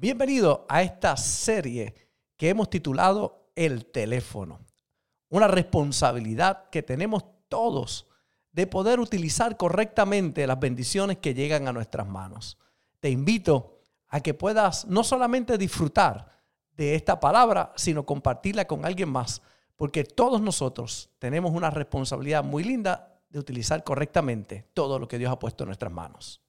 Bienvenido a esta serie que hemos titulado El teléfono. Una responsabilidad que tenemos todos de poder utilizar correctamente las bendiciones que llegan a nuestras manos. Te invito a que puedas no solamente disfrutar de esta palabra, sino compartirla con alguien más, porque todos nosotros tenemos una responsabilidad muy linda de utilizar correctamente todo lo que Dios ha puesto en nuestras manos.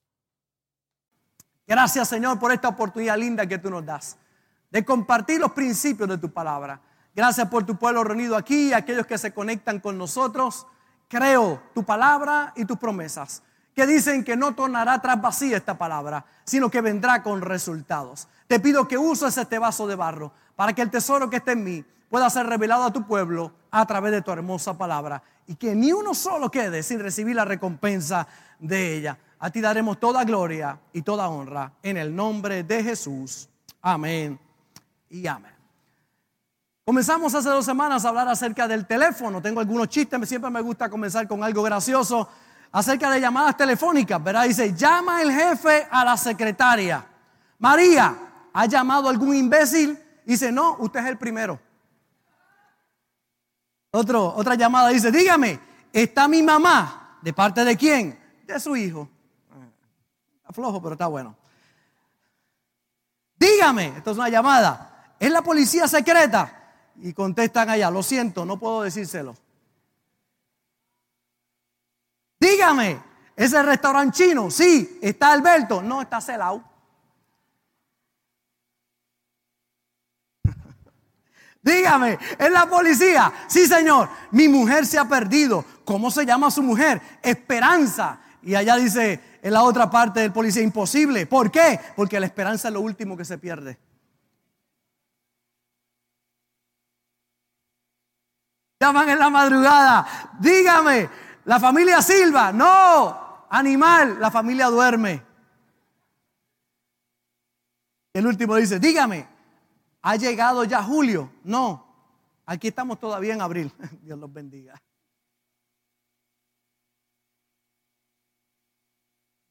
Gracias Señor por esta oportunidad linda que tú nos das de compartir los principios de tu palabra. Gracias por tu pueblo reunido aquí, aquellos que se conectan con nosotros. Creo tu palabra y tus promesas, que dicen que no tornará tras vacía esta palabra, sino que vendrá con resultados. Te pido que uses este vaso de barro para que el tesoro que esté en mí pueda ser revelado a tu pueblo a través de tu hermosa palabra y que ni uno solo quede sin recibir la recompensa de ella. A ti daremos toda gloria y toda honra en el nombre de Jesús. Amén y amén. Comenzamos hace dos semanas a hablar acerca del teléfono. Tengo algunos chistes, siempre me gusta comenzar con algo gracioso acerca de llamadas telefónicas, ¿verdad? Dice, llama el jefe a la secretaria. María, ¿ha llamado a algún imbécil? Dice, no, usted es el primero. Otro, otra llamada dice, dígame, ¿está mi mamá? ¿De parte de quién? De su hijo flojo, pero está bueno. Dígame, esto es una llamada. ¿Es la policía secreta? Y contestan allá, lo siento, no puedo decírselo. Dígame, ¿es el restaurante chino? Sí. ¿Está Alberto? No, está celado. Dígame, ¿es la policía? Sí, señor. Mi mujer se ha perdido. ¿Cómo se llama su mujer? Esperanza. Y allá dice, en la otra parte del policía, imposible. ¿Por qué? Porque la esperanza es lo último que se pierde. Llaman en la madrugada, dígame, la familia Silva, no, animal, la familia duerme. El último dice, dígame, ¿ha llegado ya julio? No, aquí estamos todavía en abril. Dios los bendiga.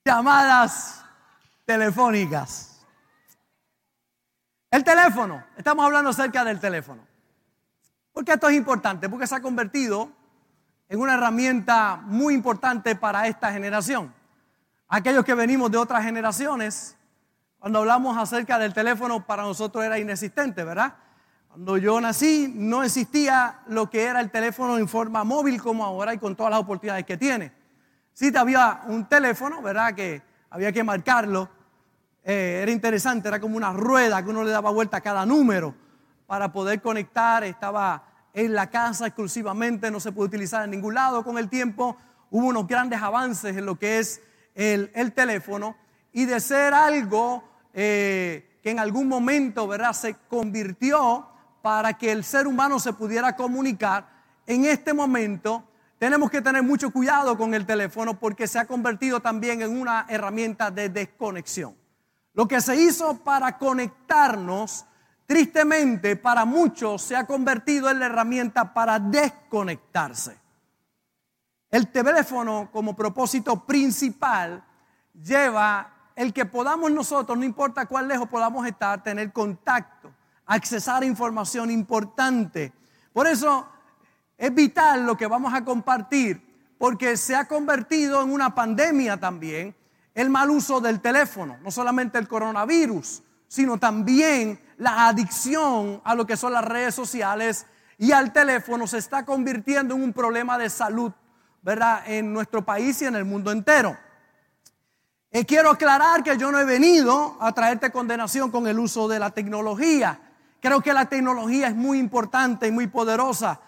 Llamadas telefónicas. El teléfono, estamos hablando acerca del teléfono. Porque esto es importante? Porque se ha convertido en una herramienta muy importante para esta generación. Aquellos que venimos de otras generaciones, cuando hablamos acerca del teléfono, para nosotros era inexistente, ¿verdad? Cuando yo nací no existía lo que era el teléfono en forma móvil como ahora y con todas las oportunidades que tiene. Sí, había un teléfono, ¿verdad? Que había que marcarlo. Eh, era interesante, era como una rueda que uno le daba vuelta a cada número para poder conectar. Estaba en la casa exclusivamente, no se puede utilizar en ningún lado. Con el tiempo hubo unos grandes avances en lo que es el, teléfono y de ser algo eh, que en algún momento, ¿verdad? Se convirtió para que el ser humano se pudiera comunicar. En este momento tenemos que tener mucho cuidado con el teléfono porque se ha convertido también en una herramienta de desconexión. Lo que se hizo para conectarnos, tristemente para muchos se ha convertido en la herramienta para desconectarse. El teléfono como propósito principal lleva el que podamos nosotros, no importa cuán lejos podamos estar, tener contacto, accesar información importante. Por eso es vital lo que vamos a compartir porque se ha convertido en una pandemia también el mal uso del teléfono, no solamente el coronavirus, sino también la adicción a lo que son las redes sociales y al teléfono se está convirtiendo en un problema de salud, ¿verdad? En nuestro país y en el mundo entero. Y quiero aclarar que yo no he venido a traerte condenación con el uso de la tecnología. Creo que la tecnología es muy importante y muy poderosa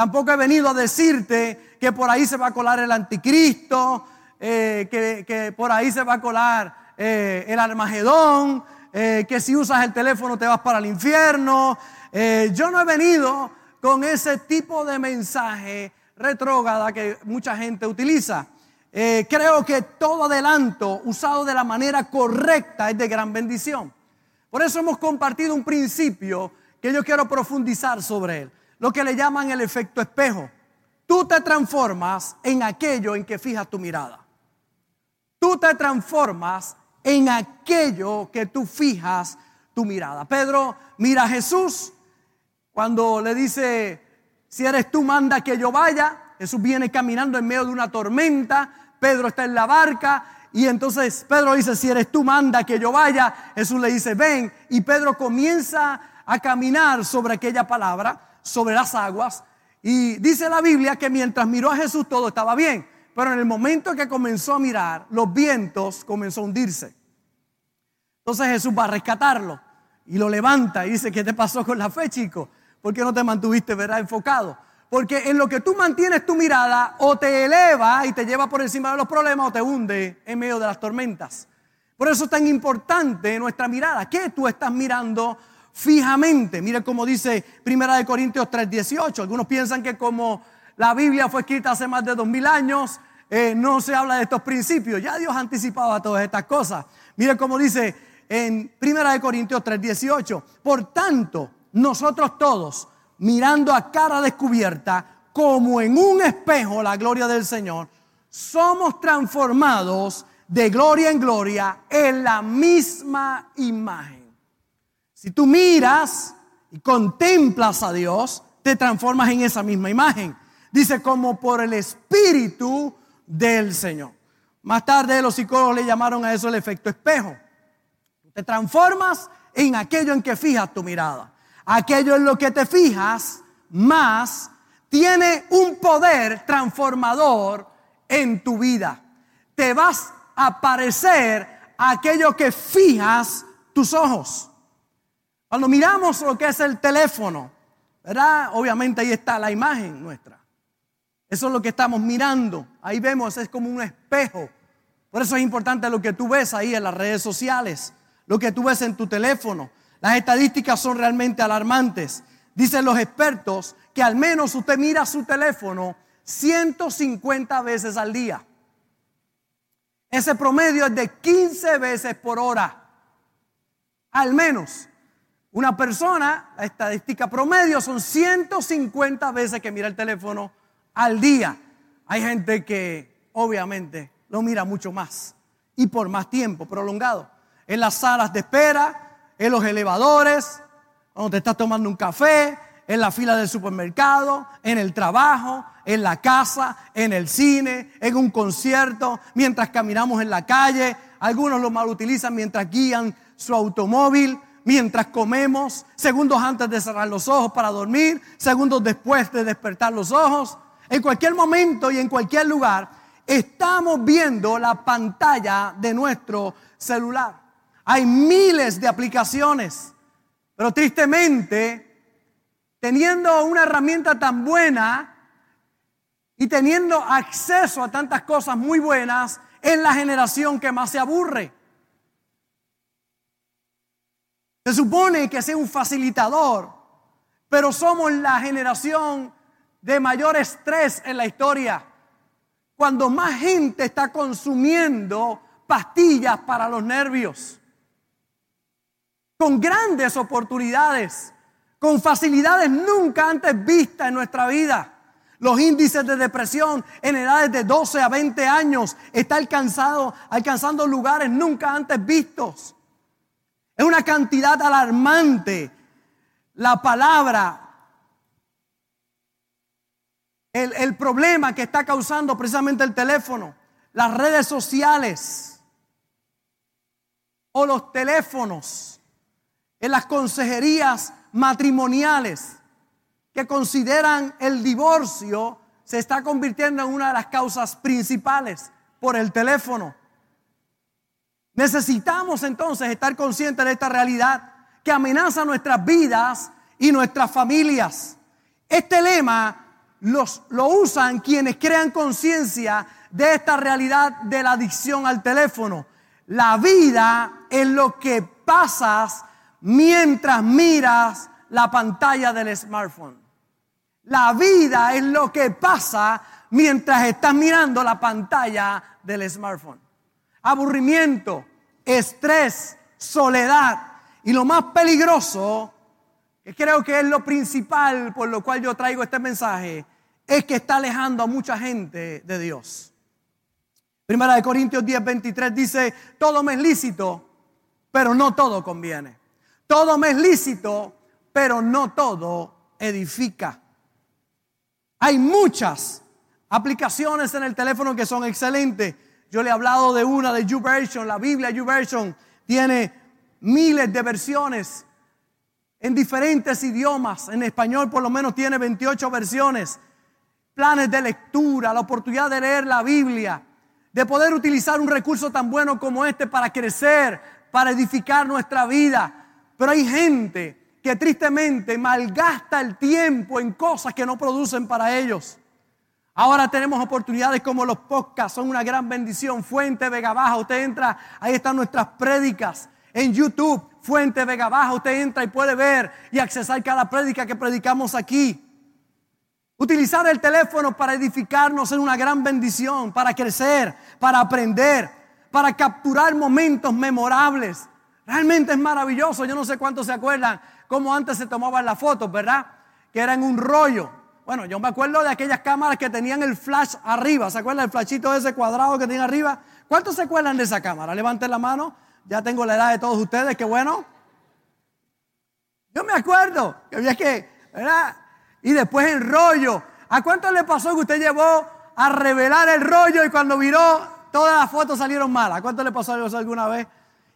Tampoco he venido a decirte que por ahí se va a colar el anticristo, eh, que, por ahí se va a colar eh, el armagedón, eh, que si usas el teléfono te vas para el infierno. yo no he venido con ese tipo de mensaje retrógrada que mucha gente utiliza. creo que todo adelanto usado de la manera correcta es de gran bendición. Por eso hemos compartido un principio que yo quiero profundizar sobre él lo que le llaman el efecto espejo. Tú te transformas en aquello en que fijas tu mirada. Tú te transformas en aquello que tú fijas tu mirada. Pedro mira a Jesús cuando le dice, si eres tú, manda que yo vaya. Jesús viene caminando en medio de una tormenta, Pedro está en la barca y entonces Pedro dice, si eres tú, manda que yo vaya. Jesús le dice, ven. Y Pedro comienza a caminar sobre aquella palabra, sobre las aguas. Y dice la Biblia que mientras miró a Jesús todo estaba bien. Pero en el momento que comenzó a mirar, los vientos comenzó a hundirse. Entonces Jesús va a rescatarlo y lo levanta y dice, ¿qué te pasó con la fe, chico? ¿Por qué no te mantuviste, verdad, enfocado? Porque en lo que tú mantienes tu mirada o te eleva y te lleva por encima de los problemas o te hunde en medio de las tormentas. Por eso es tan importante nuestra mirada. ¿Qué tú estás mirando fijamente? Mire cómo dice Primera de Corintios 3:18. Algunos piensan que como la Biblia fue escrita hace más de dos mil años, eh, no se habla de estos principios. Ya Dios anticipaba todas estas cosas. Mire cómo dice en Primera de Corintios 3:18. Por tanto, nosotros todos mirando a cara descubierta, como en un espejo la gloria del Señor, somos transformados de gloria en gloria en la misma imagen. Si tú miras y contemplas a Dios, te transformas en esa misma imagen. Dice como por el Espíritu del Señor. Más tarde los psicólogos le llamaron a eso el efecto espejo. Te transformas en aquello en que fijas tu mirada aquello en lo que te fijas más tiene un poder transformador en tu vida. Te vas a parecer aquello que fijas tus ojos. Cuando miramos lo que es el teléfono, ¿verdad? Obviamente ahí está la imagen nuestra. Eso es lo que estamos mirando. Ahí vemos, es como un espejo. Por eso es importante lo que tú ves ahí en las redes sociales, lo que tú ves en tu teléfono. Las estadísticas son realmente alarmantes. Dicen los expertos que al menos usted mira su teléfono 150 veces al día. Ese promedio es de 15 veces por hora. Al menos. Una persona, la estadística promedio son 150 veces que mira el teléfono al día. Hay gente que obviamente lo mira mucho más y por más tiempo prolongado. En las salas de espera, en los elevadores, cuando te estás tomando un café, en la fila del supermercado, en el trabajo, en la casa, en el cine, en un concierto, mientras caminamos en la calle. Algunos lo mal utilizan mientras guían su automóvil, mientras comemos, segundos antes de cerrar los ojos para dormir, segundos después de despertar los ojos. En cualquier momento y en cualquier lugar, estamos viendo la pantalla de nuestro celular. Hay miles de aplicaciones, pero tristemente, teniendo una herramienta tan buena y teniendo acceso a tantas cosas muy buenas, es la generación que más se aburre. Se supone que sea un facilitador, pero somos la generación de mayor estrés en la historia. Cuando más gente está consumiendo pastillas para los nervios con grandes oportunidades, con facilidades nunca antes vistas en nuestra vida. Los índices de depresión en edades de 12 a 20 años están alcanzado, alcanzando lugares nunca antes vistos. Es una cantidad alarmante. La palabra, el, el problema que está causando precisamente el teléfono, las redes sociales o los teléfonos en las consejerías matrimoniales que consideran el divorcio se está convirtiendo en una de las causas principales por el teléfono. Necesitamos entonces estar conscientes de esta realidad que amenaza nuestras vidas y nuestras familias. Este lema los, lo usan quienes crean conciencia de esta realidad de la adicción al teléfono. La vida es lo que pasas mientras miras la pantalla del smartphone. La vida es lo que pasa mientras estás mirando la pantalla del smartphone. Aburrimiento, estrés, soledad. Y lo más peligroso, que creo que es lo principal por lo cual yo traigo este mensaje, es que está alejando a mucha gente de Dios. Primera de Corintios 10, 23 dice, todo me es lícito, pero no todo conviene. Todo me es lícito, pero no todo edifica. Hay muchas aplicaciones en el teléfono que son excelentes. Yo le he hablado de una de YouVersion, la Biblia YouVersion tiene miles de versiones en diferentes idiomas. En español por lo menos tiene 28 versiones. Planes de lectura, la oportunidad de leer la Biblia, de poder utilizar un recurso tan bueno como este para crecer, para edificar nuestra vida. Pero hay gente que tristemente malgasta el tiempo en cosas que no producen para ellos. Ahora tenemos oportunidades como los podcasts, son una gran bendición. Fuente Vega Baja, usted entra, ahí están nuestras prédicas. En YouTube, Fuente Vega Baja, usted entra y puede ver y accesar cada prédica que predicamos aquí. Utilizar el teléfono para edificarnos es una gran bendición, para crecer, para aprender, para capturar momentos memorables. Realmente es maravilloso. Yo no sé cuántos se acuerdan cómo antes se tomaban las fotos, ¿verdad? Que era en un rollo. Bueno, yo me acuerdo de aquellas cámaras que tenían el flash arriba. ¿Se acuerdan el flashito ese cuadrado que tenía arriba? ¿Cuántos se acuerdan de esa cámara? Levanten la mano. Ya tengo la edad de todos ustedes, qué bueno. Yo me acuerdo que había que, ¿verdad? Y después el rollo. ¿A cuánto le pasó que usted llevó a revelar el rollo y cuando miró todas las fotos salieron malas? ¿A cuánto le pasó alguna vez?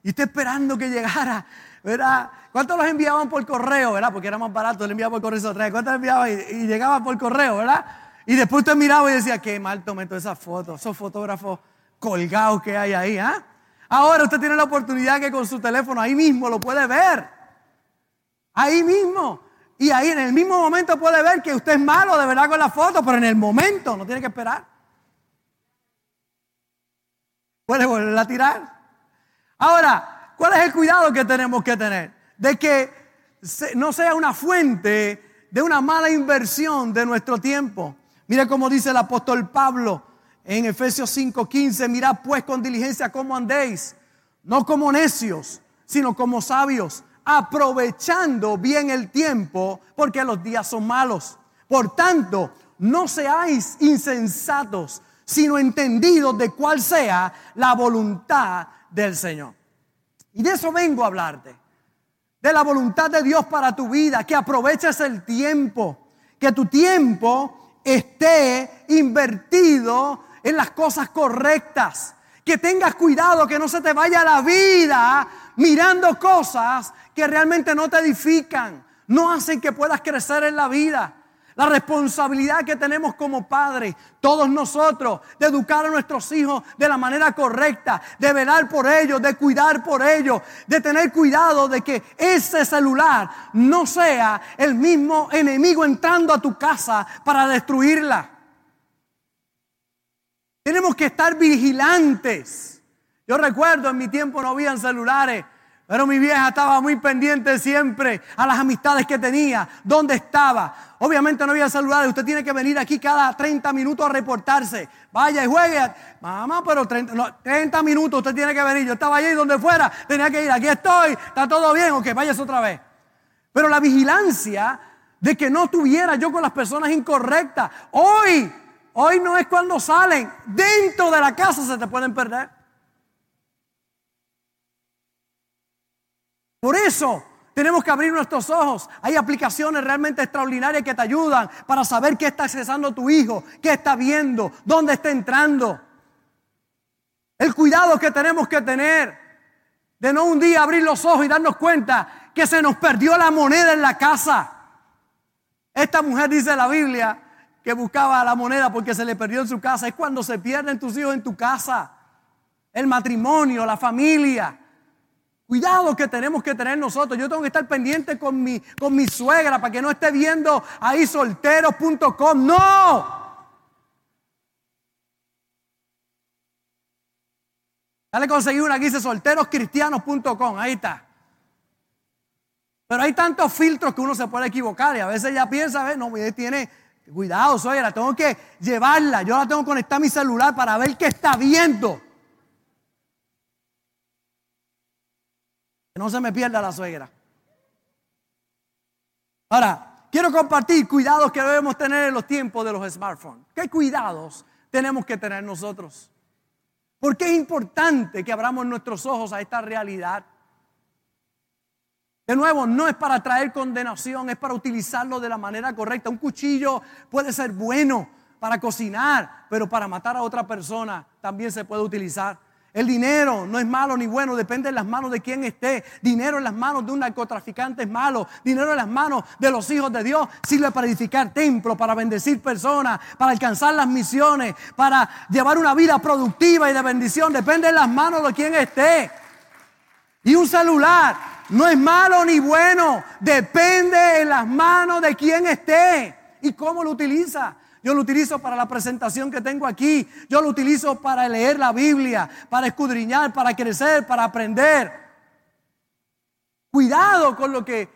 Y usted esperando que llegara, ¿verdad? ¿Cuántos los enviaban por correo, verdad? Porque era más barato, le enviaban por correo otra vez. ¿Cuántos enviaban y, y llegaban por correo, verdad? Y después usted miraba y decía, qué mal tomé todas esas fotos, esos fotógrafos colgados que hay ahí, ¿ah? Ahora usted tiene la oportunidad que con su teléfono ahí mismo lo puede ver. Ahí mismo. Y ahí en el mismo momento puede ver que usted es malo de verdad con la foto, pero en el momento no tiene que esperar. Puede volver a tirar. Ahora, ¿cuál es el cuidado que tenemos que tener? De que no sea una fuente de una mala inversión de nuestro tiempo. Mira cómo dice el apóstol Pablo en Efesios 5:15, mirad pues con diligencia cómo andéis, no como necios, sino como sabios, aprovechando bien el tiempo, porque los días son malos. Por tanto, no seáis insensatos, sino entendidos de cuál sea la voluntad del Señor. Y de eso vengo a hablarte de la voluntad de Dios para tu vida, que aproveches el tiempo, que tu tiempo esté invertido en las cosas correctas, que tengas cuidado, que no se te vaya la vida mirando cosas que realmente no te edifican, no hacen que puedas crecer en la vida. La responsabilidad que tenemos como padres, todos nosotros, de educar a nuestros hijos de la manera correcta, de velar por ellos, de cuidar por ellos, de tener cuidado de que ese celular no sea el mismo enemigo entrando a tu casa para destruirla. Tenemos que estar vigilantes. Yo recuerdo en mi tiempo no habían celulares. Pero mi vieja estaba muy pendiente siempre a las amistades que tenía, dónde estaba. Obviamente no había celulares, usted tiene que venir aquí cada 30 minutos a reportarse. Vaya y juegue. Mamá, pero 30, minutos usted tiene que venir. Yo estaba allí donde fuera, tenía que ir. Aquí estoy, está todo bien, ok, vayas otra vez. Pero la vigilancia de que no estuviera yo con las personas incorrectas. Hoy, hoy no es cuando salen. Dentro de la casa se te pueden perder. Por eso tenemos que abrir nuestros ojos. Hay aplicaciones realmente extraordinarias que te ayudan para saber qué está accesando tu hijo, qué está viendo, dónde está entrando. El cuidado que tenemos que tener de no un día abrir los ojos y darnos cuenta que se nos perdió la moneda en la casa. Esta mujer dice la Biblia que buscaba la moneda porque se le perdió en su casa. Es cuando se pierden tus hijos en tu casa. El matrimonio, la familia. Cuidado que tenemos que tener nosotros. Yo tengo que estar pendiente con mi, con mi suegra para que no esté viendo ahí solteros.com. No. Dale conseguí una que dice solteroscristianos.com. Ahí está. Pero hay tantos filtros que uno se puede equivocar y a veces ya piensa, ver, no, tiene, cuidado, suegra, tengo que llevarla. Yo la tengo que conectar a mi celular para ver qué está viendo. Que no se me pierda la suegra. Ahora, quiero compartir cuidados que debemos tener en los tiempos de los smartphones. ¿Qué cuidados tenemos que tener nosotros? Porque es importante que abramos nuestros ojos a esta realidad. De nuevo, no es para traer condenación, es para utilizarlo de la manera correcta. Un cuchillo puede ser bueno para cocinar, pero para matar a otra persona también se puede utilizar. El dinero no es malo ni bueno, depende de las manos de quien esté. Dinero en las manos de un narcotraficante es malo. Dinero en las manos de los hijos de Dios sirve para edificar templos, para bendecir personas, para alcanzar las misiones, para llevar una vida productiva y de bendición. Depende de las manos de quien esté. Y un celular no es malo ni bueno, depende en las manos de quien esté y cómo lo utiliza. Yo lo utilizo para la presentación que tengo aquí. Yo lo utilizo para leer la Biblia, para escudriñar, para crecer, para aprender. Cuidado con lo que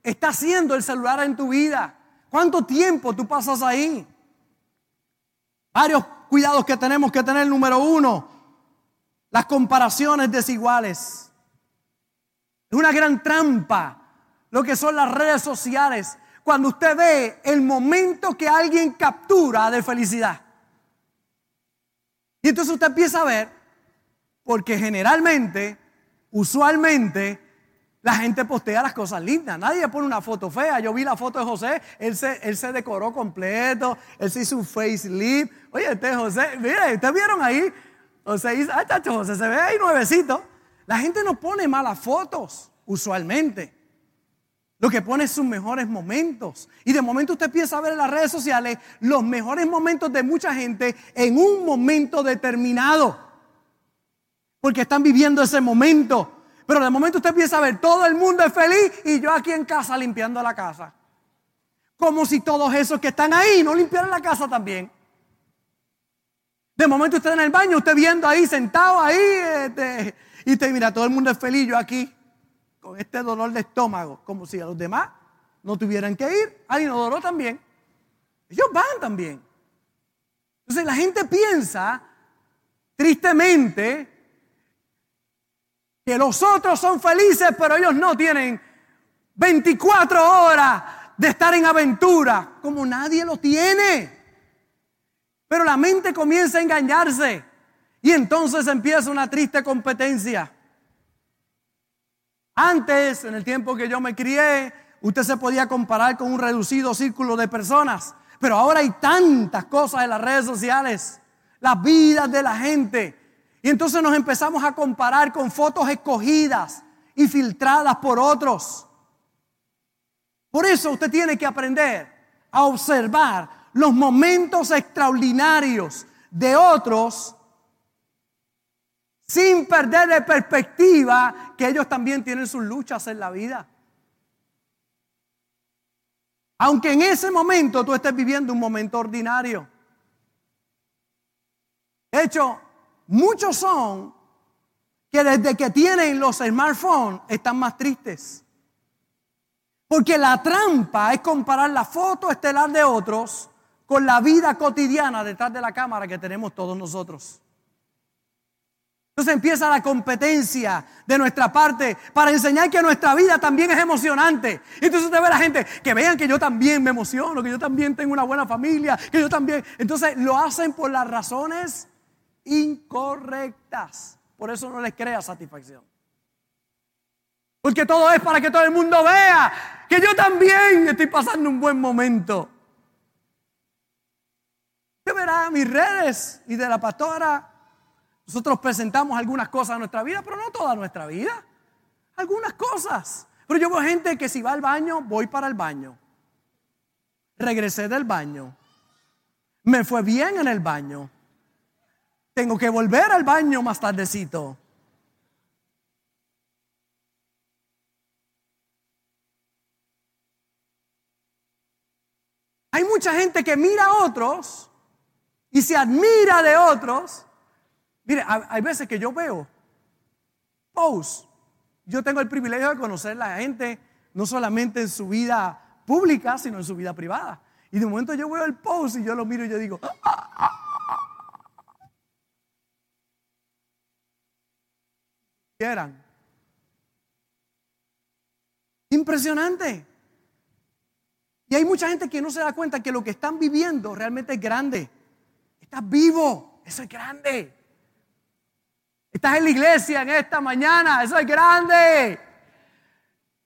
está haciendo el celular en tu vida. ¿Cuánto tiempo tú pasas ahí? Varios cuidados que tenemos que tener. Número uno, las comparaciones desiguales. Es una gran trampa lo que son las redes sociales cuando usted ve el momento que alguien captura de felicidad. Y entonces usted empieza a ver, porque generalmente, usualmente, la gente postea las cosas lindas. Nadie pone una foto fea. Yo vi la foto de José, él se, él se decoró completo, él se hizo un facelift. Oye, este José, mire, ¿ustedes vieron ahí? José hizo, ay, chacho, José se ve ahí nuevecito. La gente no pone malas fotos, usualmente. Lo que pone sus mejores momentos. Y de momento usted empieza a ver en las redes sociales los mejores momentos de mucha gente en un momento determinado. Porque están viviendo ese momento. Pero de momento usted empieza a ver todo el mundo es feliz y yo aquí en casa limpiando la casa. Como si todos esos que están ahí no limpiaran la casa también. De momento usted en el baño, usted viendo ahí, sentado ahí, este, y usted mira, todo el mundo es feliz, yo aquí con este dolor de estómago, como si a los demás no tuvieran que ir al inodoro también. Ellos van también. Entonces la gente piensa, tristemente, que los otros son felices, pero ellos no tienen 24 horas de estar en aventura, como nadie lo tiene. Pero la mente comienza a engañarse y entonces empieza una triste competencia. Antes, en el tiempo que yo me crié, usted se podía comparar con un reducido círculo de personas. Pero ahora hay tantas cosas en las redes sociales, las vidas de la gente. Y entonces nos empezamos a comparar con fotos escogidas y filtradas por otros. Por eso usted tiene que aprender a observar los momentos extraordinarios de otros sin perder de perspectiva que ellos también tienen sus luchas en la vida. Aunque en ese momento tú estés viviendo un momento ordinario. De hecho, muchos son que desde que tienen los smartphones están más tristes. Porque la trampa es comparar la foto estelar de otros con la vida cotidiana detrás de la cámara que tenemos todos nosotros. Entonces empieza la competencia de nuestra parte para enseñar que nuestra vida también es emocionante. Entonces usted ve a la gente que vean que yo también me emociono, que yo también tengo una buena familia, que yo también. Entonces lo hacen por las razones incorrectas. Por eso no les crea satisfacción. Porque todo es para que todo el mundo vea que yo también estoy pasando un buen momento. Usted verá mis redes y de la pastora nosotros presentamos algunas cosas de nuestra vida, pero no toda nuestra vida. Algunas cosas. Pero yo veo gente que si va al baño, voy para el baño. Regresé del baño. Me fue bien en el baño. Tengo que volver al baño más tardecito. Hay mucha gente que mira a otros y se admira de otros Mire, hay veces que yo veo posts. Yo tengo el privilegio de conocer a la gente no solamente en su vida pública, sino en su vida privada. Y de momento yo veo el post y yo lo miro y yo digo, quieran. Impresionante. Y hay mucha gente que no se da cuenta que lo que están viviendo realmente es grande. Estás vivo, eso es grande. Estás en la iglesia en esta mañana, eso es grande.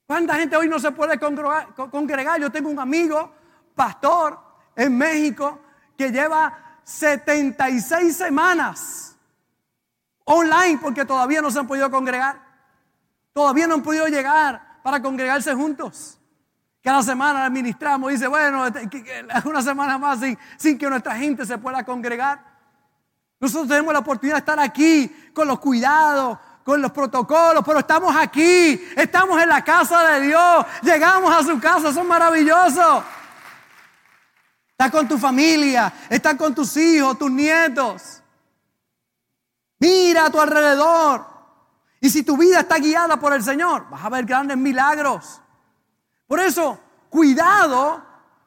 ¿Cuánta gente hoy no se puede congregar? Yo tengo un amigo, pastor, en México, que lleva 76 semanas online porque todavía no se han podido congregar. Todavía no han podido llegar para congregarse juntos. Cada semana administramos, dice, bueno, este, una semana más sin, sin que nuestra gente se pueda congregar. Nosotros tenemos la oportunidad de estar aquí con los cuidados, con los protocolos, pero estamos aquí, estamos en la casa de Dios, llegamos a su casa, son maravillosos. Está con tu familia, está con tus hijos, tus nietos. Mira a tu alrededor. Y si tu vida está guiada por el Señor, vas a ver grandes milagros. Por eso, cuidado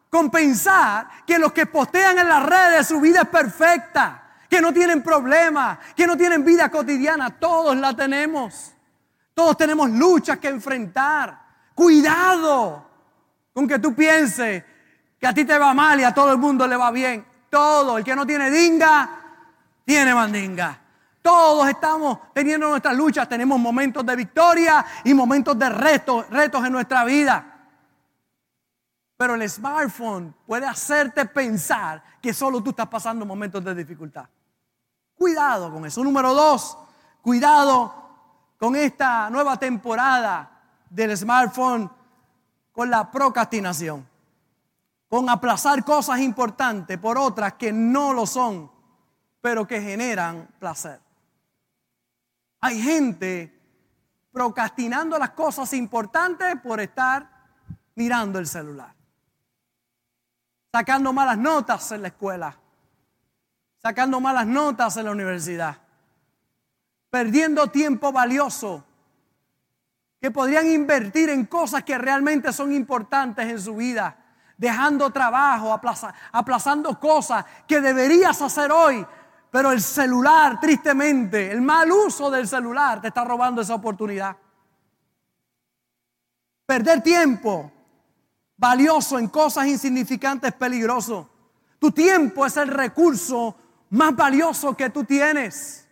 con pensar que los que postean en las redes su vida es perfecta que no tienen problemas, que no tienen vida cotidiana. Todos la tenemos. Todos tenemos luchas que enfrentar. Cuidado con que tú pienses que a ti te va mal y a todo el mundo le va bien. Todo, el que no tiene dinga, tiene mandinga. Todos estamos teniendo nuestras luchas, tenemos momentos de victoria y momentos de retos, retos en nuestra vida. Pero el smartphone puede hacerte pensar que solo tú estás pasando momentos de dificultad. Cuidado con eso. Número dos, cuidado con esta nueva temporada del smartphone, con la procrastinación, con aplazar cosas importantes por otras que no lo son, pero que generan placer. Hay gente procrastinando las cosas importantes por estar mirando el celular, sacando malas notas en la escuela, sacando malas notas en la universidad, perdiendo tiempo valioso que podrían invertir en cosas que realmente son importantes en su vida, dejando trabajo, aplazando cosas que deberías hacer hoy, pero el celular, tristemente, el mal uso del celular te está robando esa oportunidad. Perder tiempo valioso en cosas insignificantes es peligroso. Tu tiempo es el recurso más valioso que tú tienes.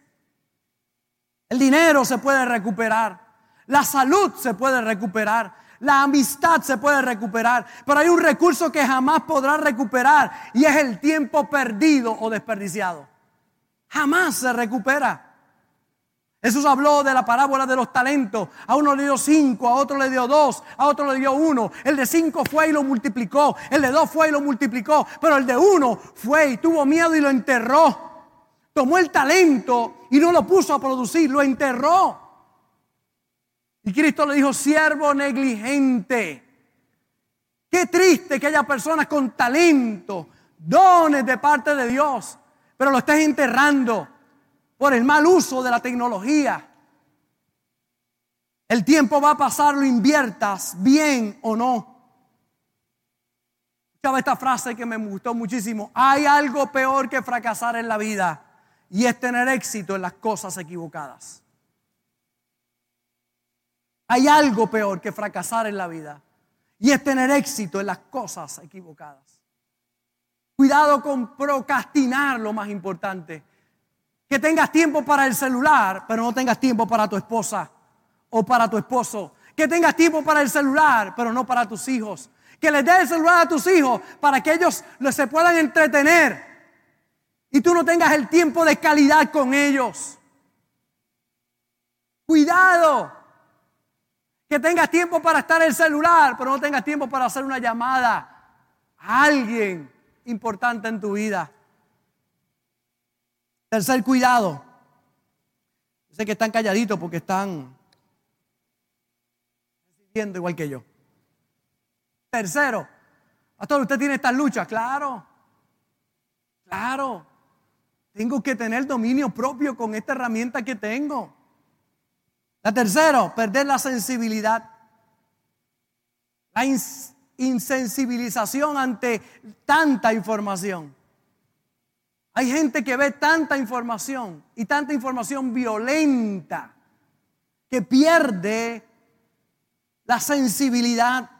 El dinero se puede recuperar, la salud se puede recuperar, la amistad se puede recuperar, pero hay un recurso que jamás podrá recuperar y es el tiempo perdido o desperdiciado. Jamás se recupera. Jesús habló de la parábola de los talentos. A uno le dio cinco, a otro le dio dos, a otro le dio uno. El de cinco fue y lo multiplicó. El de dos fue y lo multiplicó. Pero el de uno fue y tuvo miedo y lo enterró. Tomó el talento y no lo puso a producir, lo enterró. Y Cristo le dijo, siervo negligente. Qué triste que haya personas con talento, dones de parte de Dios, pero lo estés enterrando por el mal uso de la tecnología. El tiempo va a pasar, lo inviertas bien o no. Escuchaba esta frase que me gustó muchísimo. Hay algo peor que fracasar en la vida y es tener éxito en las cosas equivocadas. Hay algo peor que fracasar en la vida y es tener éxito en las cosas equivocadas. Cuidado con procrastinar lo más importante que tengas tiempo para el celular, pero no tengas tiempo para tu esposa o para tu esposo. Que tengas tiempo para el celular, pero no para tus hijos. Que les des el celular a tus hijos para que ellos se puedan entretener y tú no tengas el tiempo de calidad con ellos. Cuidado. Que tengas tiempo para estar en el celular, pero no tengas tiempo para hacer una llamada a alguien importante en tu vida. Tercer cuidado. sé que están calladitos porque están sintiendo igual que yo. Tercero, pastor, usted tiene estas luchas, claro. Claro. Tengo que tener dominio propio con esta herramienta que tengo. La tercera, perder la sensibilidad. La insensibilización ante tanta información. Hay gente que ve tanta información y tanta información violenta que pierde la sensibilidad.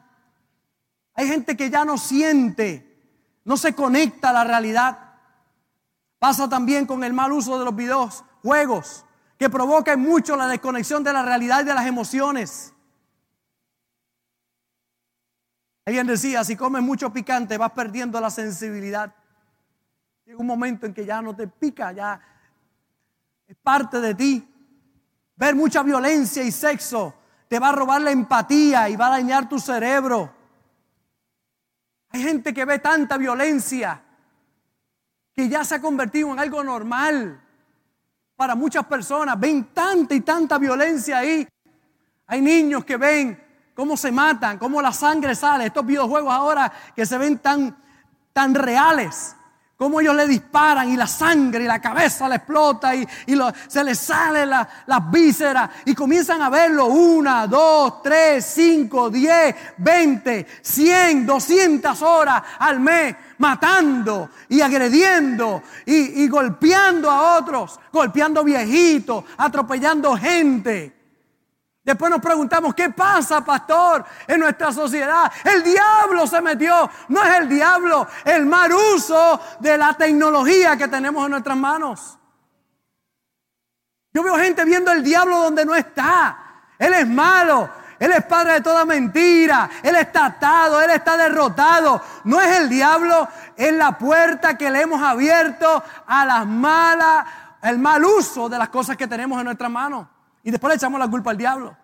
Hay gente que ya no siente, no se conecta a la realidad. Pasa también con el mal uso de los videos, juegos, que provocan mucho la desconexión de la realidad y de las emociones. Alguien decía, si comes mucho picante vas perdiendo la sensibilidad. Llega un momento en que ya no te pica, ya es parte de ti. Ver mucha violencia y sexo te va a robar la empatía y va a dañar tu cerebro. Hay gente que ve tanta violencia que ya se ha convertido en algo normal para muchas personas. Ven tanta y tanta violencia ahí. Hay niños que ven cómo se matan, cómo la sangre sale. Estos videojuegos ahora que se ven tan, tan reales cómo ellos le disparan y la sangre y la cabeza le explota y, se les sale las vísceras y comienzan a verlo una, dos, tres, cinco, diez, veinte, cien, doscientas horas al mes matando y agrediendo y golpeando a otros, golpeando viejitos, atropellando gente. Después nos preguntamos, ¿qué pasa, pastor, en nuestra sociedad? El diablo se metió. No es el diablo, el mal uso de la tecnología que tenemos en nuestras manos. Yo veo gente viendo el diablo donde no está. Él es malo. Él es padre de toda mentira. Él está atado. Él está derrotado. No es el diablo. Es la puerta que le hemos abierto a las malas, el mal uso de las cosas que tenemos en nuestras manos. Y después le echamos la culpa al diablo.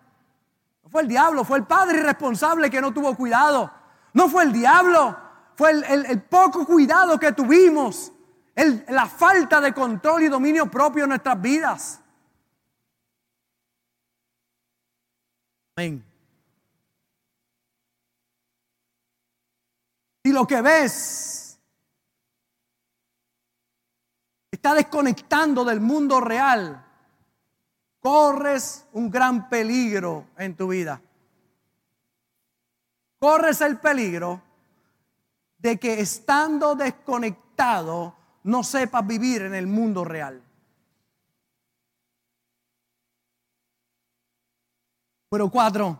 No fue el diablo, fue el padre irresponsable que no tuvo cuidado. No fue el diablo, fue el, poco cuidado que tuvimos. la falta de control y dominio propio en nuestras vidas. Amén. Y lo que ves está desconectando del mundo real corres un gran peligro en tu vida. Corres el peligro de que estando desconectado no sepas vivir en el mundo real. Pero cuatro,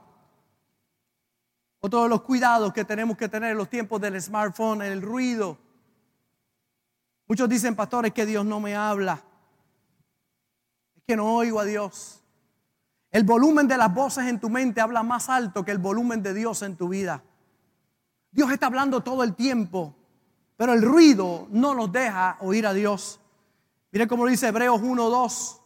otro de los cuidados que tenemos que tener en los tiempos del smartphone, el ruido. Muchos dicen, pastores, que Dios no me habla que no oigo a Dios. El volumen de las voces en tu mente habla más alto que el volumen de Dios en tu vida. Dios está hablando todo el tiempo, pero el ruido no nos deja oír a Dios. Mire cómo dice Hebreos 1, 2.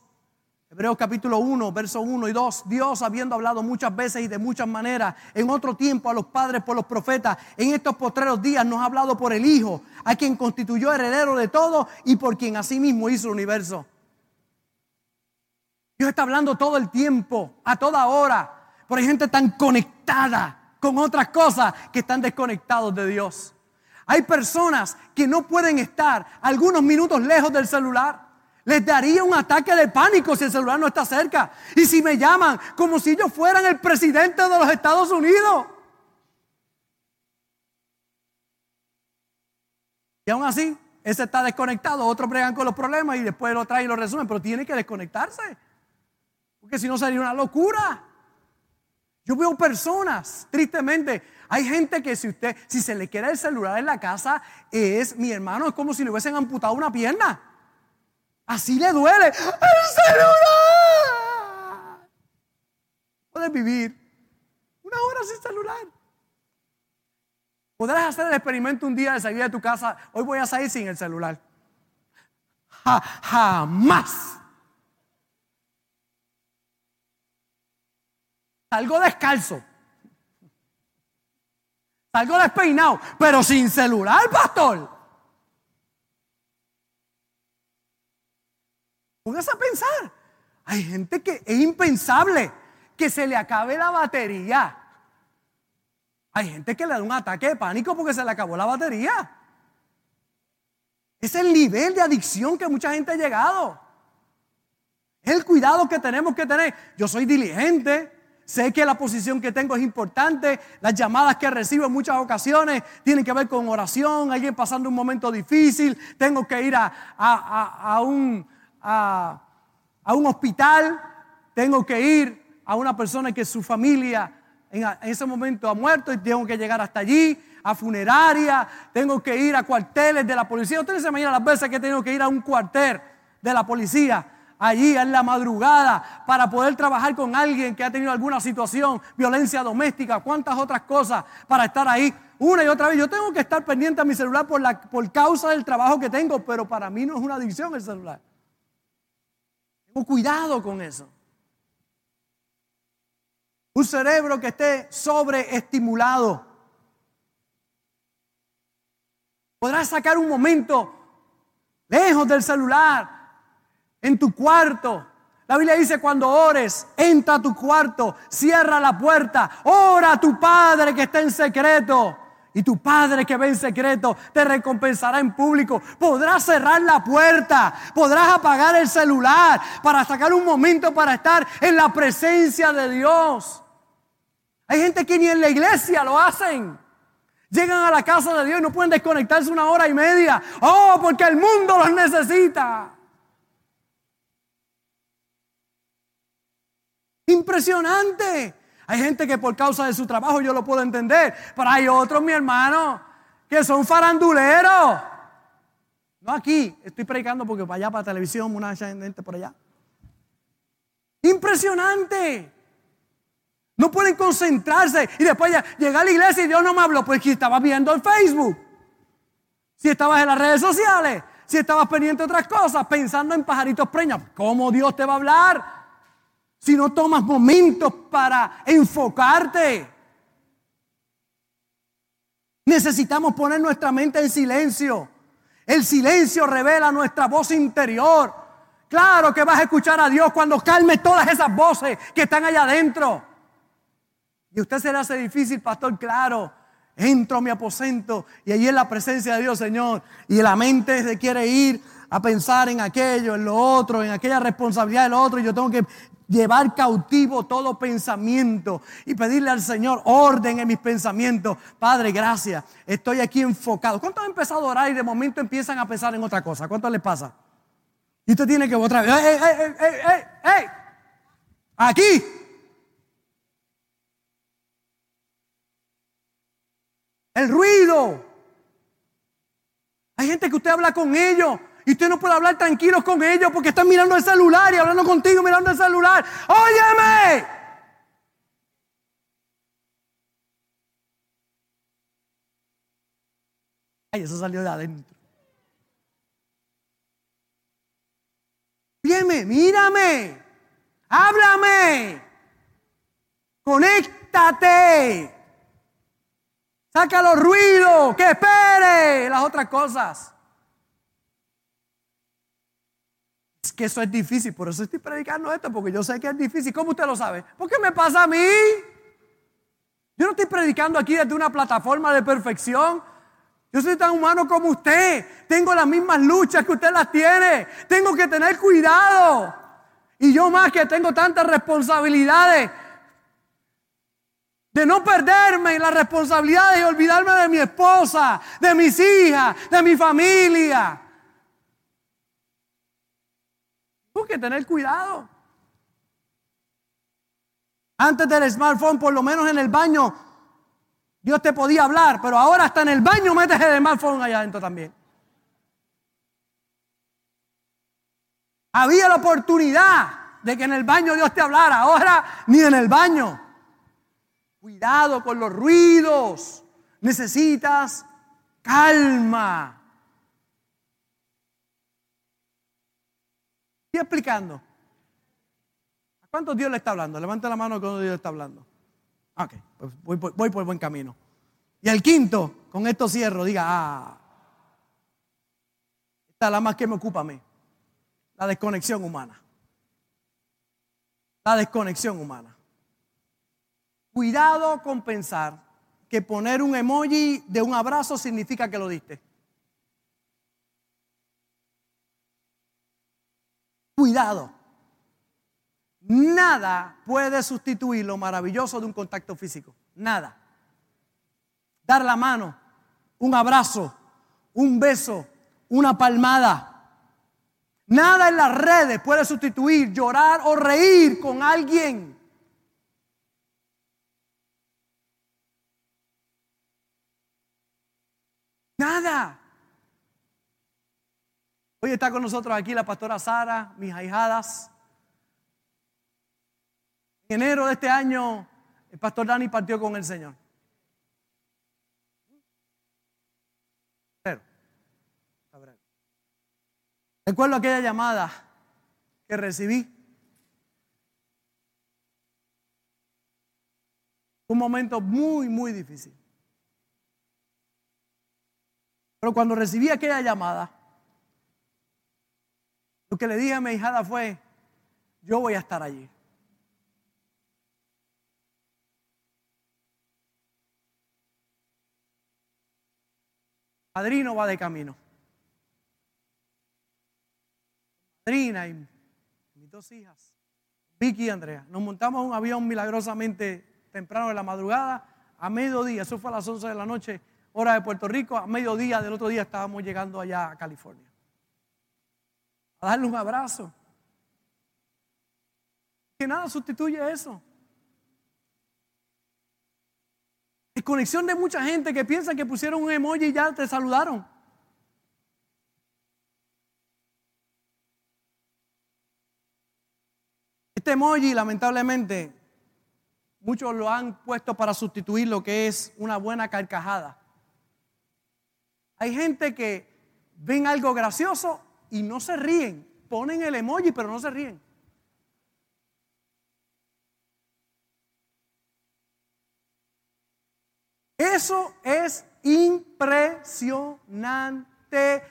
Hebreos capítulo 1, verso 1 y 2. Dios, habiendo hablado muchas veces y de muchas maneras, en otro tiempo a los padres por los profetas, en estos postreros días nos ha hablado por el Hijo, a quien constituyó heredero de todo y por quien asimismo hizo el universo. Dios está hablando todo el tiempo, a toda hora. Pero hay gente tan conectada con otras cosas que están desconectados de Dios. Hay personas que no pueden estar algunos minutos lejos del celular. Les daría un ataque de pánico si el celular no está cerca. Y si me llaman como si ellos fueran el presidente de los Estados Unidos. Y aún así, ese está desconectado, otros bregan con los problemas y después lo traen y lo resumen, pero tiene que desconectarse. Porque si no sería una locura. Yo veo personas, tristemente, hay gente que si usted, si se le queda el celular en la casa, es, mi hermano, es como si le hubiesen amputado una pierna. Así le duele. ¡El celular! Puedes vivir una hora sin celular. Podrás hacer el experimento un día de salir de tu casa. Hoy voy a salir sin el celular. jamás. Salgo descalzo. Salgo despeinado, pero sin celular, pastor. Póngase a pensar. Hay gente que es impensable que se le acabe la batería. Hay gente que le da un ataque de pánico porque se le acabó la batería. Es el nivel de adicción que mucha gente ha llegado. Es el cuidado que tenemos que tener. Yo soy diligente, Sé que la posición que tengo es importante. Las llamadas que recibo en muchas ocasiones tienen que ver con oración, alguien pasando un momento difícil. Tengo que ir a, un, a, un hospital. Tengo que ir a una persona que su familia en, ese momento ha muerto y tengo que llegar hasta allí. A funeraria. Tengo que ir a cuarteles de la policía. Ustedes se imaginan las veces que tengo que ir a un cuartel de la policía allí en la madrugada para poder trabajar con alguien que ha tenido alguna situación, violencia doméstica, cuántas otras cosas para estar ahí una y otra vez. Yo tengo que estar pendiente a mi celular por, la, por causa del trabajo que tengo, pero para mí no es una adicción el celular. Tengo cuidado con eso. Un cerebro que esté sobreestimulado. Podrás sacar un momento lejos del celular, en tu cuarto. La Biblia dice cuando ores, entra a tu cuarto, cierra la puerta, ora a tu Padre que está en secreto. Y tu Padre que ve en secreto te recompensará en público. Podrás cerrar la puerta, podrás apagar el celular para sacar un momento para estar en la presencia de Dios. Hay gente que ni en la iglesia lo hacen. Llegan a la casa de Dios y no pueden desconectarse una hora y media. Oh, porque el mundo los necesita. Impresionante. Hay gente que por causa de su trabajo yo lo puedo entender, pero hay otros, mi hermano, que son faranduleros. No aquí, estoy predicando porque para allá, para televisión, una gente por allá. Impresionante. No pueden concentrarse y después llegar a la iglesia y Dios no me habló, pues que estaba viendo el Facebook. Si estabas en las redes sociales, si estabas pendiente de otras cosas, pensando en pajaritos preños, ¿cómo Dios te va a hablar? Si no tomas momentos para enfocarte. Necesitamos poner nuestra mente en silencio. El silencio revela nuestra voz interior. Claro que vas a escuchar a Dios cuando calme todas esas voces que están allá adentro. Y usted se le hace difícil, pastor, claro. Entro a mi aposento y allí en la presencia de Dios, Señor. Y la mente se quiere ir a pensar en aquello, en lo otro, en aquella responsabilidad del otro. Y yo tengo que llevar cautivo todo pensamiento y pedirle al Señor orden en mis pensamientos. Padre, gracias. Estoy aquí enfocado. ¿Cuántos han empezado a orar y de momento empiezan a pensar en otra cosa? ¿Cuánto les pasa? Y usted tiene que otra vez. ¡Ey, ey, ey, ey, ey! Aquí. El ruido. Hay gente que usted habla con ellos y usted no puede hablar tranquilos con ellos porque están mirando el celular y hablando contigo mirando el celular. Óyeme. Ay, eso salió de adentro. Óyeme, mírame. Háblame. Conéctate. Saca los ruidos. Que espere las otras cosas. Que eso es difícil, por eso estoy predicando esto, porque yo sé que es difícil. ¿Cómo usted lo sabe? ¿Por qué me pasa a mí? Yo no estoy predicando aquí desde una plataforma de perfección. Yo soy tan humano como usted. Tengo las mismas luchas que usted las tiene. Tengo que tener cuidado. Y yo más que tengo tantas responsabilidades de no perderme en las responsabilidades y olvidarme de mi esposa, de mis hijas, de mi familia. Que tener cuidado. Antes del smartphone, por lo menos en el baño, Dios te podía hablar, pero ahora hasta en el baño metes el smartphone allá adentro también. Había la oportunidad de que en el baño Dios te hablara, ahora ni en el baño. Cuidado con los ruidos. Necesitas calma. Estoy explicando. ¿A cuántos Dios le está hablando? Levanta la mano cuando Dios le está hablando. Ok, pues voy, voy, por el buen camino. Y el quinto, con esto cierro, diga, ah, esta es la más que me ocupa a mí. La desconexión humana. La desconexión humana. Cuidado con pensar que poner un emoji de un abrazo significa que lo diste. Cuidado. Nada puede sustituir lo maravilloso de un contacto físico. Nada. Dar la mano, un abrazo, un beso, una palmada. Nada en las redes puede sustituir llorar o reír con alguien. Nada. Hoy está con nosotros aquí la pastora Sara, mis ahijadas. En enero de este año, el pastor Dani partió con el Señor. Recuerdo aquella llamada que recibí. Un momento muy, muy difícil. Pero cuando recibí aquella llamada, lo que le dije a mi hijada fue, yo voy a estar allí. Padrino va de camino. Madrina y mis dos hijas, Vicky y Andrea, nos montamos un avión milagrosamente temprano de la madrugada a mediodía, eso fue a las 11 de la noche, hora de Puerto Rico, a mediodía del otro día estábamos llegando allá a California. A darle un abrazo. Que nada sustituye eso. conexión de mucha gente que piensa que pusieron un emoji y ya te saludaron. Este emoji, lamentablemente, muchos lo han puesto para sustituir lo que es una buena carcajada. Hay gente que ven algo gracioso y no se ríen. Ponen el emoji, pero no se ríen. Eso es impresionante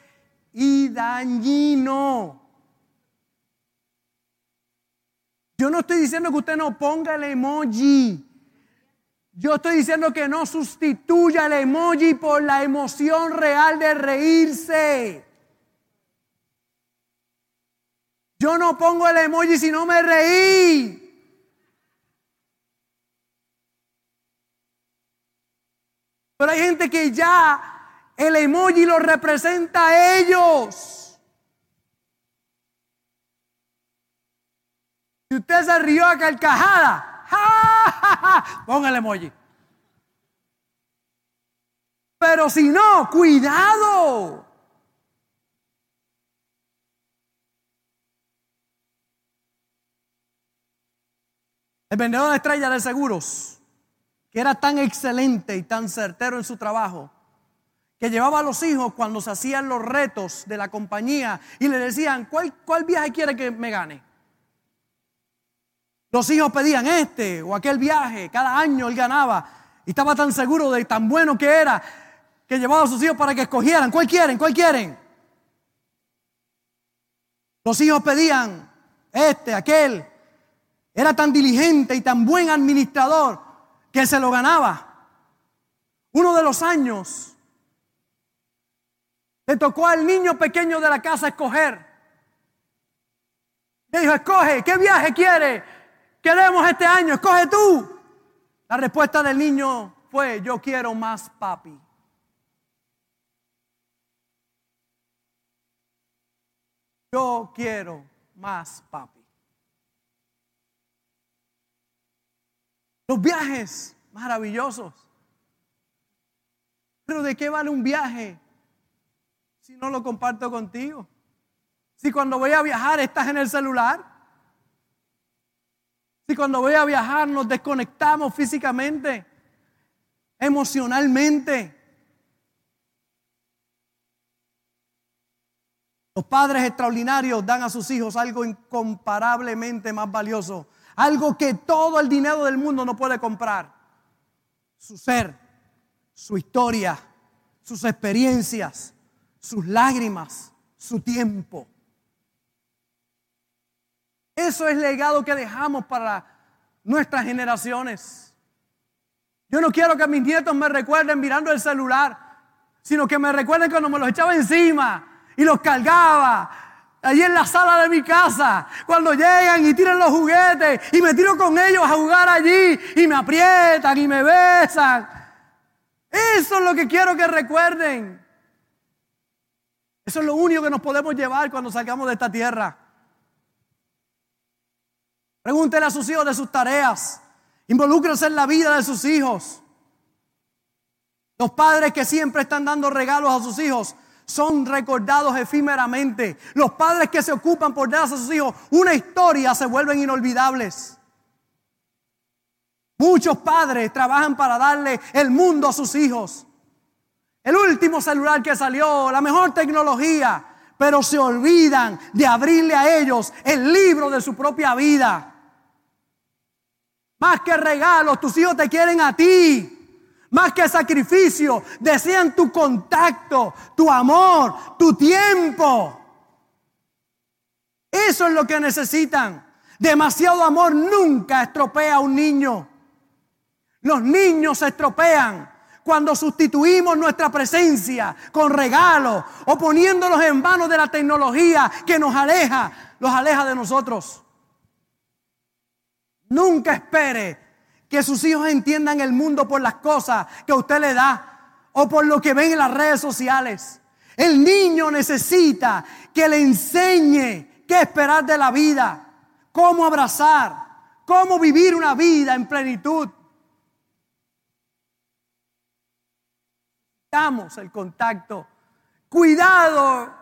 y dañino. Yo no estoy diciendo que usted no ponga el emoji. Yo estoy diciendo que no sustituya el emoji por la emoción real de reírse. Yo no pongo el emoji si no me reí. Pero hay gente que ya el emoji lo representa a ellos. Si usted se rió a carcajada, ¡ja, ponga el emoji. Pero si no, cuidado. El vendedor de estrella de seguros que era tan excelente y tan certero en su trabajo, que llevaba a los hijos cuando se hacían los retos de la compañía y le decían, ¿cuál, cuál viaje quiere que me gane? Los hijos pedían este o aquel viaje, cada año él ganaba y estaba tan seguro de tan bueno que era que llevaba a sus hijos para que escogieran, ¿cuál quieren? ¿Cuál quieren? Los hijos pedían este, aquel. Era tan diligente y tan buen administrador que se lo ganaba. Uno de los años le tocó al niño pequeño de la casa escoger. Le dijo, escoge, ¿qué viaje quiere? Queremos este año, escoge tú. La respuesta del niño fue, yo quiero más papi. Yo quiero más papi. Los viajes maravillosos. Pero ¿de qué vale un viaje si no lo comparto contigo? Si cuando voy a viajar estás en el celular. Si cuando voy a viajar nos desconectamos físicamente, emocionalmente. Los padres extraordinarios dan a sus hijos algo incomparablemente más valioso algo que todo el dinero del mundo no puede comprar. Su ser, su historia, sus experiencias, sus lágrimas, su tiempo. Eso es legado que dejamos para nuestras generaciones. Yo no quiero que mis nietos me recuerden mirando el celular, sino que me recuerden cuando me los echaba encima y los cargaba allí en la sala de mi casa, cuando llegan y tiran los juguetes y me tiro con ellos a jugar allí y me aprietan y me besan. Eso es lo que quiero que recuerden. Eso es lo único que nos podemos llevar cuando salgamos de esta tierra. Pregúntenle a sus hijos de sus tareas. Involúcrense en la vida de sus hijos. Los padres que siempre están dando regalos a sus hijos son recordados efímeramente. Los padres que se ocupan por dar a sus hijos una historia se vuelven inolvidables. Muchos padres trabajan para darle el mundo a sus hijos. El último celular que salió, la mejor tecnología, pero se olvidan de abrirle a ellos el libro de su propia vida. Más que regalos, tus hijos te quieren a ti. Más que sacrificio, desean tu contacto, tu amor, tu tiempo. Eso es lo que necesitan. Demasiado amor nunca estropea a un niño. Los niños se estropean cuando sustituimos nuestra presencia con regalos o poniéndolos en manos de la tecnología que nos aleja, los aleja de nosotros. Nunca espere que sus hijos entiendan el mundo por las cosas que usted le da o por lo que ven en las redes sociales. El niño necesita que le enseñe qué esperar de la vida, cómo abrazar, cómo vivir una vida en plenitud. Damos el contacto. Cuidado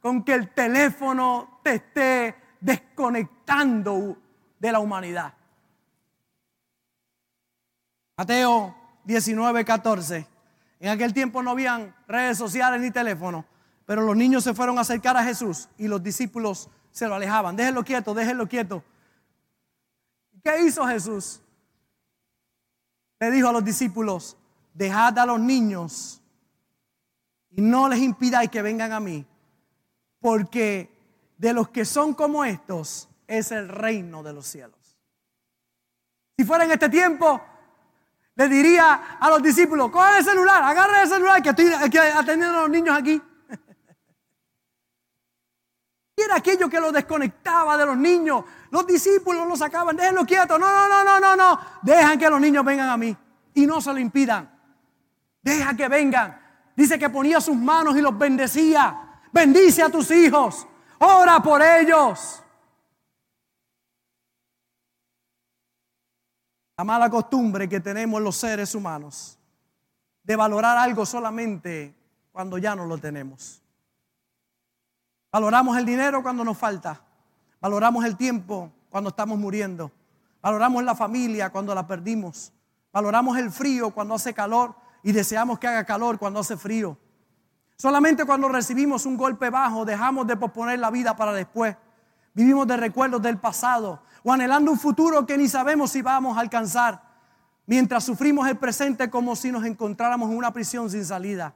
con que el teléfono te esté desconectando de la humanidad. Mateo 19, 14. En aquel tiempo no habían redes sociales ni teléfono, pero los niños se fueron a acercar a Jesús y los discípulos se lo alejaban. Déjenlo quieto, déjenlo quieto. ¿Qué hizo Jesús? Le dijo a los discípulos, dejad a los niños y no les impidáis que vengan a mí, porque de los que son como estos es el reino de los cielos. Si fuera en este tiempo, le diría a los discípulos, coge el celular, agarre el celular que estoy atendiendo a los niños aquí. Y era aquello que los desconectaba de los niños. Los discípulos los sacaban, déjenlo quieto. No, no, no, no, no, no. Dejan que los niños vengan a mí. Y no se lo impidan. Deja que vengan. Dice que ponía sus manos y los bendecía. Bendice a tus hijos. Ora por ellos. La mala costumbre que tenemos los seres humanos de valorar algo solamente cuando ya no lo tenemos. Valoramos el dinero cuando nos falta. Valoramos el tiempo cuando estamos muriendo. Valoramos la familia cuando la perdimos. Valoramos el frío cuando hace calor y deseamos que haga calor cuando hace frío. Solamente cuando recibimos un golpe bajo dejamos de posponer la vida para después. Vivimos de recuerdos del pasado o anhelando un futuro que ni sabemos si vamos a alcanzar, mientras sufrimos el presente como si nos encontráramos en una prisión sin salida.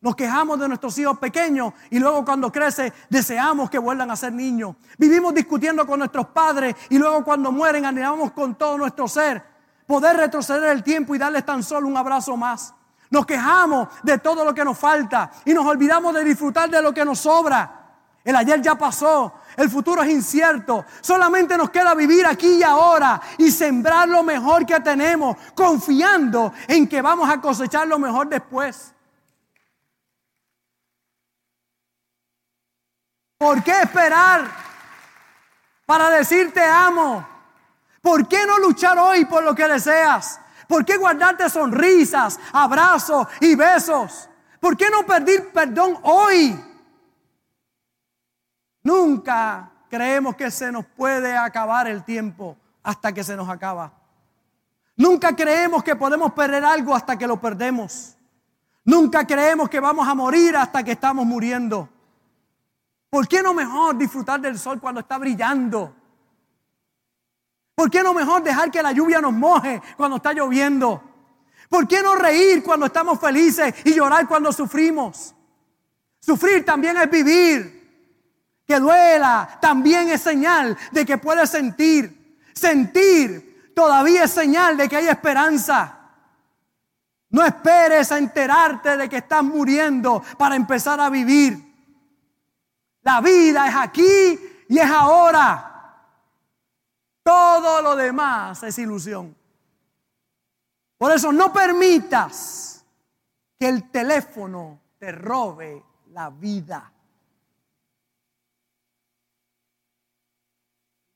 Nos quejamos de nuestros hijos pequeños y luego cuando crece deseamos que vuelvan a ser niños. Vivimos discutiendo con nuestros padres y luego cuando mueren anhelamos con todo nuestro ser poder retroceder el tiempo y darles tan solo un abrazo más. Nos quejamos de todo lo que nos falta y nos olvidamos de disfrutar de lo que nos sobra. El ayer ya pasó, el futuro es incierto. Solamente nos queda vivir aquí y ahora y sembrar lo mejor que tenemos, confiando en que vamos a cosechar lo mejor después. ¿Por qué esperar para decir te amo? ¿Por qué no luchar hoy por lo que deseas? ¿Por qué guardarte sonrisas, abrazos y besos? ¿Por qué no pedir perdón hoy? Nunca creemos que se nos puede acabar el tiempo hasta que se nos acaba. Nunca creemos que podemos perder algo hasta que lo perdemos. Nunca creemos que vamos a morir hasta que estamos muriendo. ¿Por qué no mejor disfrutar del sol cuando está brillando? ¿Por qué no mejor dejar que la lluvia nos moje cuando está lloviendo? ¿Por qué no reír cuando estamos felices y llorar cuando sufrimos? Sufrir también es vivir que duela, también es señal de que puedes sentir. Sentir todavía es señal de que hay esperanza. No esperes a enterarte de que estás muriendo para empezar a vivir. La vida es aquí y es ahora. Todo lo demás es ilusión. Por eso no permitas que el teléfono te robe la vida.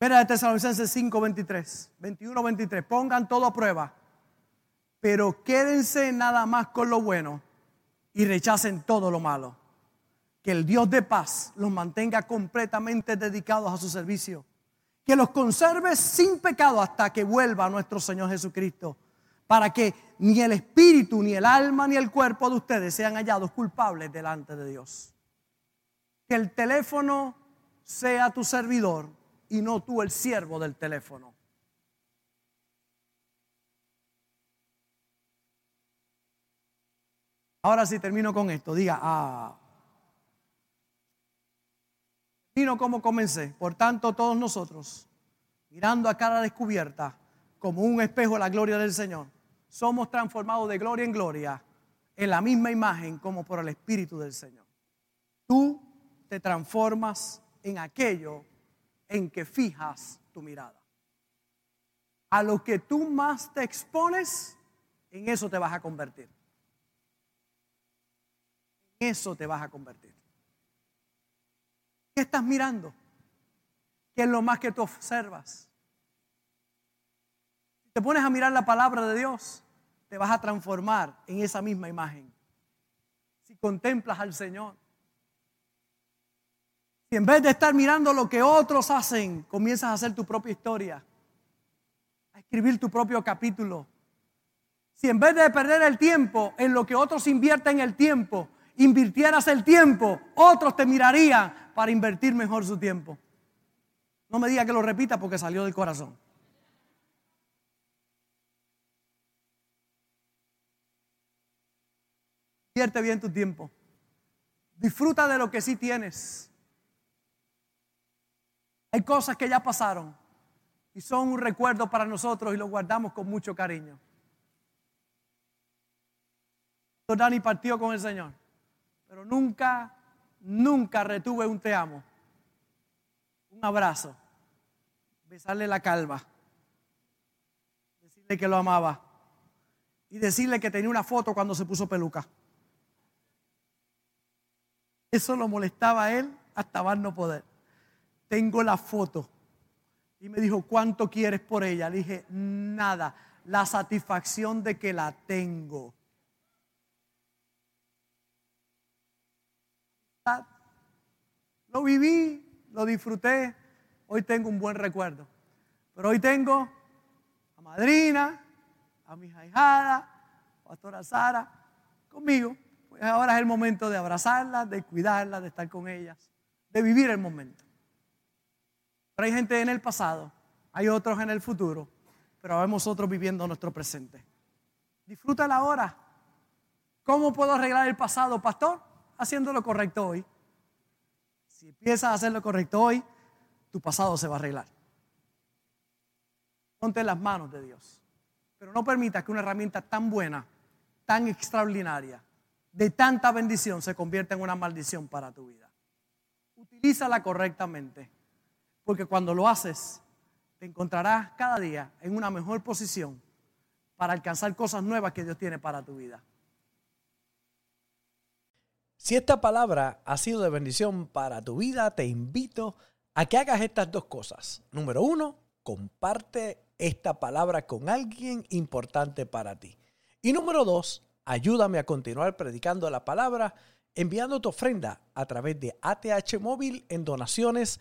Mira Tesalonicenses 5, 23, 21, 23. Pongan todo a prueba, pero quédense nada más con lo bueno y rechacen todo lo malo. que el Dios de paz los mantenga completamente dedicados a su servicio. Que los conserve sin pecado hasta que vuelva nuestro Señor Jesucristo. Para que ni el espíritu, ni el alma, ni el cuerpo de ustedes sean hallados culpables delante de Dios. Que el teléfono sea tu servidor y no tú el siervo del teléfono. Ahora sí termino con esto. Diga, ah. Termino como comencé. Por tanto, todos nosotros, mirando a cara descubierta, como un espejo de la gloria del Señor, somos transformados de gloria en gloria en la misma imagen como por el Espíritu del Señor. Tú te transformas en aquello en que fijas tu mirada. A lo que tú más te expones, en eso te vas a convertir eso te vas a convertir. ¿Qué estás mirando? ¿Qué es lo más que tú observas? Si te pones a mirar la palabra de Dios, te vas a transformar en esa misma imagen. Si contemplas al Señor. Si en vez de estar mirando lo que otros hacen, comienzas a hacer tu propia historia, a escribir tu propio capítulo. Si en vez de perder el tiempo en lo que otros invierten el tiempo, invirtieras el tiempo, otros te mirarían para invertir mejor su tiempo. No me diga que lo repita porque salió del corazón. Invierte bien tu tiempo. Disfruta de lo que sí tienes. Hay cosas que ya pasaron y son un recuerdo para nosotros y lo guardamos con mucho cariño. Dani partió con el Señor. Pero nunca, nunca retuve un te amo, un abrazo, besarle la calva, decirle que lo amaba y decirle que tenía una foto cuando se puso peluca. Eso lo molestaba a él hasta más no poder. Tengo la foto. Y me dijo, ¿cuánto quieres por ella? Le dije, nada, la satisfacción de que la tengo. Lo viví, lo disfruté, hoy tengo un buen recuerdo. Pero hoy tengo a madrina, a mi hijada, a pastora Sara, conmigo. Pues ahora es el momento de abrazarlas, de cuidarlas, de estar con ellas, de vivir el momento. Hay gente en el pasado, hay otros en el futuro, pero vemos otros viviendo nuestro presente. Disfruta la hora. ¿Cómo puedo arreglar el pasado, pastor? Haciendo lo correcto hoy. Si empiezas a hacer lo correcto hoy, tu pasado se va a arreglar. Ponte en las manos de Dios. Pero no permitas que una herramienta tan buena, tan extraordinaria, de tanta bendición, se convierta en una maldición para tu vida. Utilízala correctamente. Porque cuando lo haces, te encontrarás cada día en una mejor posición para alcanzar cosas nuevas que Dios tiene para tu vida. Si esta palabra ha sido de bendición para tu vida, te invito a que hagas estas dos cosas. Número uno, comparte esta palabra con alguien importante para ti. Y número dos, ayúdame a continuar predicando la palabra enviando tu ofrenda a través de ATH Móvil en donaciones